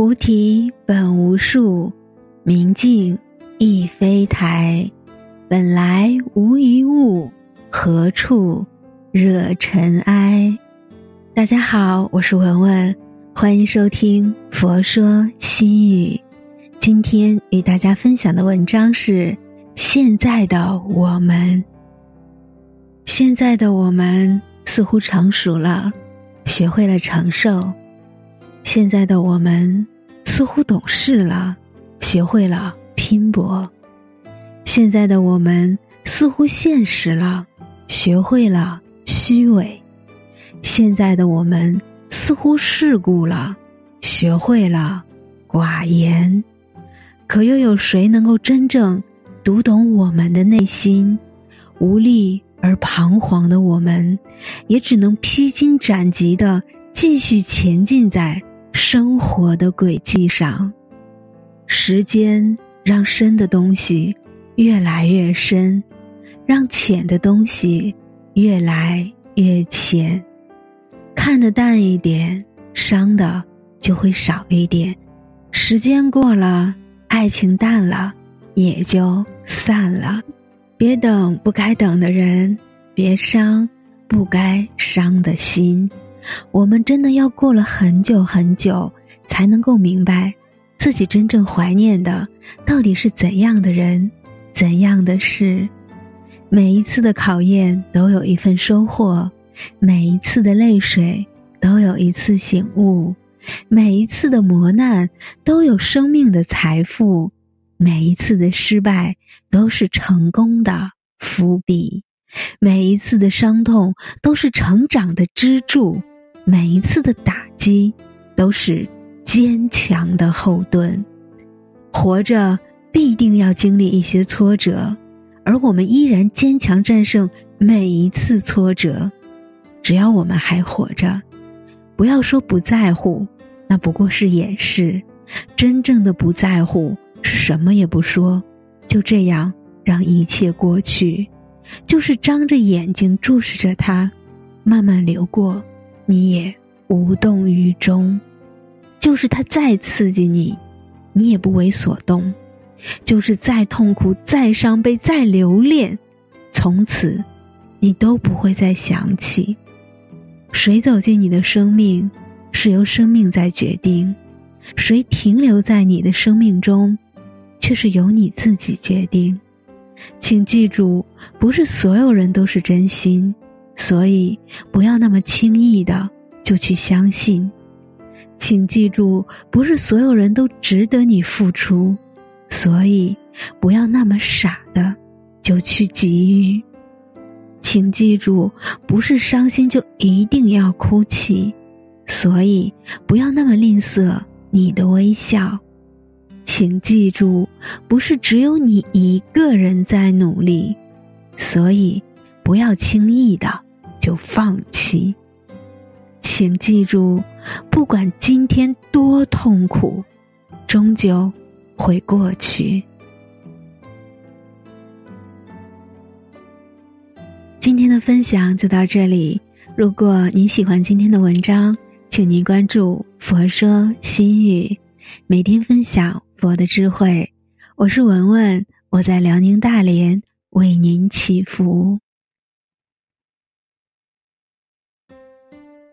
菩提本无树，明镜亦非台。本来无一物，何处惹尘埃？大家好，我是文文，欢迎收听《佛说心语》。今天与大家分享的文章是：现在的我们，现在的我们似乎成熟了，学会了承受。现在的我们似乎懂事了，学会了拼搏；现在的我们似乎现实了，学会了虚伪；现在的我们似乎世故了，学会了寡言。可又有谁能够真正读懂我们的内心？无力而彷徨的我们，也只能披荆斩棘的继续前进在。生活的轨迹上，时间让深的东西越来越深，让浅的东西越来越浅。看得淡一点，伤的就会少一点。时间过了，爱情淡了，也就散了。别等不该等的人，别伤不该伤的心。我们真的要过了很久很久，才能够明白，自己真正怀念的到底是怎样的人，怎样的事。每一次的考验都有一份收获，每一次的泪水都有一次醒悟，每一次的磨难都有生命的财富，每一次的失败都是成功的伏笔，每一次的伤痛都是成长的支柱。每一次的打击，都是坚强的后盾。活着必定要经历一些挫折，而我们依然坚强战胜每一次挫折。只要我们还活着，不要说不在乎，那不过是掩饰。真正的不在乎是什么也不说，就这样让一切过去，就是张着眼睛注视着它，慢慢流过。你也无动于衷，就是他再刺激你，你也不为所动；就是再痛苦、再伤悲、再留恋，从此你都不会再想起。谁走进你的生命，是由生命在决定；谁停留在你的生命中，却是由你自己决定。请记住，不是所有人都是真心。所以，不要那么轻易的就去相信。请记住，不是所有人都值得你付出。所以，不要那么傻的就去给予。请记住，不是伤心就一定要哭泣。所以，不要那么吝啬你的微笑。请记住，不是只有你一个人在努力。所以，不要轻易的。就放弃，请记住，不管今天多痛苦，终究会过去。今天的分享就到这里。如果您喜欢今天的文章，请您关注“佛说心语”，每天分享佛的智慧。我是文文，我在辽宁大连为您祈福。